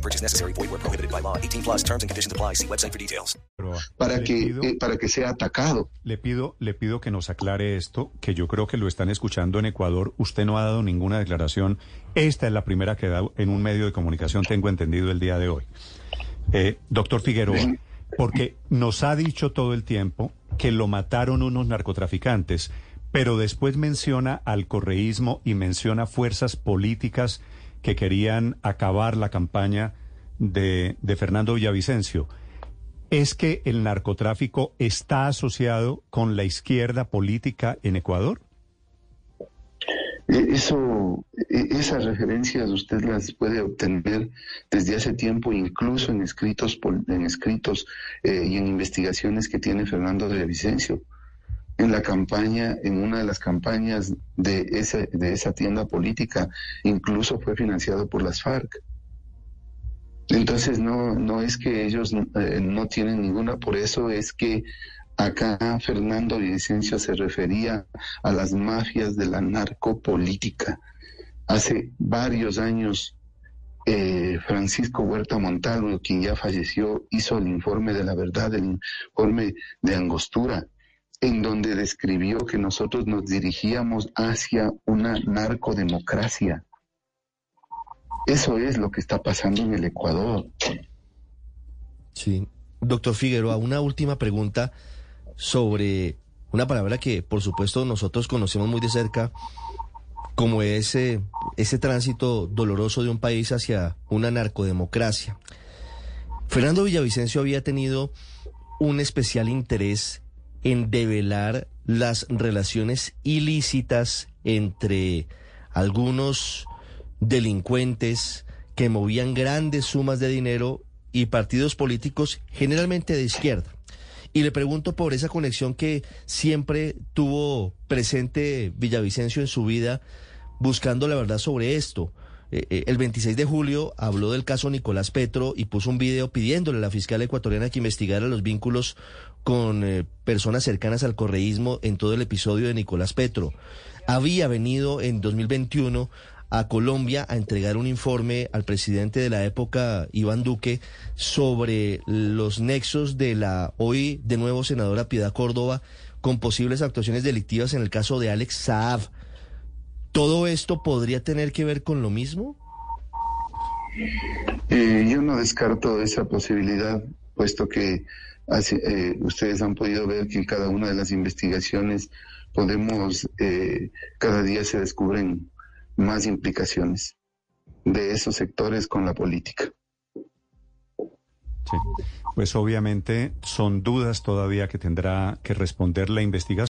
No purchase necessary. Void where prohibited by law. 18 plus terms and conditions apply. See website for details. para Le que, pido- eh, para que sea atacado. Le pido, le pido que nos aclare esto, que yo creo que lo están escuchando en Ecuador. Usted no ha dado ninguna declaración. Esta es la primera que da en un medio de comunicación, tengo entendido, el día de hoy. Eh, doctor Figueroa, porque nos ha dicho todo el tiempo que lo mataron unos narcotraficantes, pero después menciona al correísmo y menciona fuerzas políticas que querían acabar la campaña de, de Fernando Villavicencio. ¿Es que el narcotráfico está asociado con la izquierda política en Ecuador? Eh, Eso, eh, esas referencias usted las puede obtener desde hace tiempo, incluso en escritos, en escritos eh, y en investigaciones que tiene Fernando de Vicencio. En la campaña, en una de las campañas de esa, de esa tienda política, incluso fue financiado por las FARC. Entonces no, no es que ellos eh, no tienen ninguna, por eso es que acá Fernando Vicencio se refería a las mafias de la narcopolítica. Hace varios años, eh, Francisco Huerta Montalvo, quien ya falleció, hizo el informe de la verdad, el informe de Angostura, en donde describió que nosotros nos dirigíamos hacia una narcodemocracia. Eso es lo que está pasando en el Ecuador. Sí. Doctor Figueroa, una última pregunta sobre una palabra que, por supuesto, nosotros conocemos muy de cerca, como ese, ese tránsito doloroso de un país hacia una narcodemocracia. Fernando Villavicencio había tenido un especial interés en develar las relaciones ilícitas entre algunos delincuentes que movían grandes sumas de dinero y partidos políticos generalmente de izquierda. Y le pregunto por esa conexión que siempre tuvo presente Villavicencio en su vida, buscando la verdad sobre esto. Eh, eh, el 26 de julio habló del caso Nicolás Petro y puso un video pidiéndole a la fiscal ecuatoriana que investigara los vínculos con eh, personas cercanas al correísmo en todo el episodio de Nicolás Petro. Había venido en 2021 a Colombia a entregar un informe al presidente de la época, Iván Duque, sobre los nexos de la hoy de nuevo senadora Piedad Córdoba con posibles actuaciones delictivas en el caso de Alex Saab. ¿Todo esto podría tener que ver con lo mismo? Eh, yo no descarto esa posibilidad, puesto que eh, ustedes han podido ver que en cada una de las investigaciones podemos, eh, cada día se descubren más implicaciones de esos sectores con la política. Sí. Pues obviamente son dudas todavía que tendrá que responder la investigación.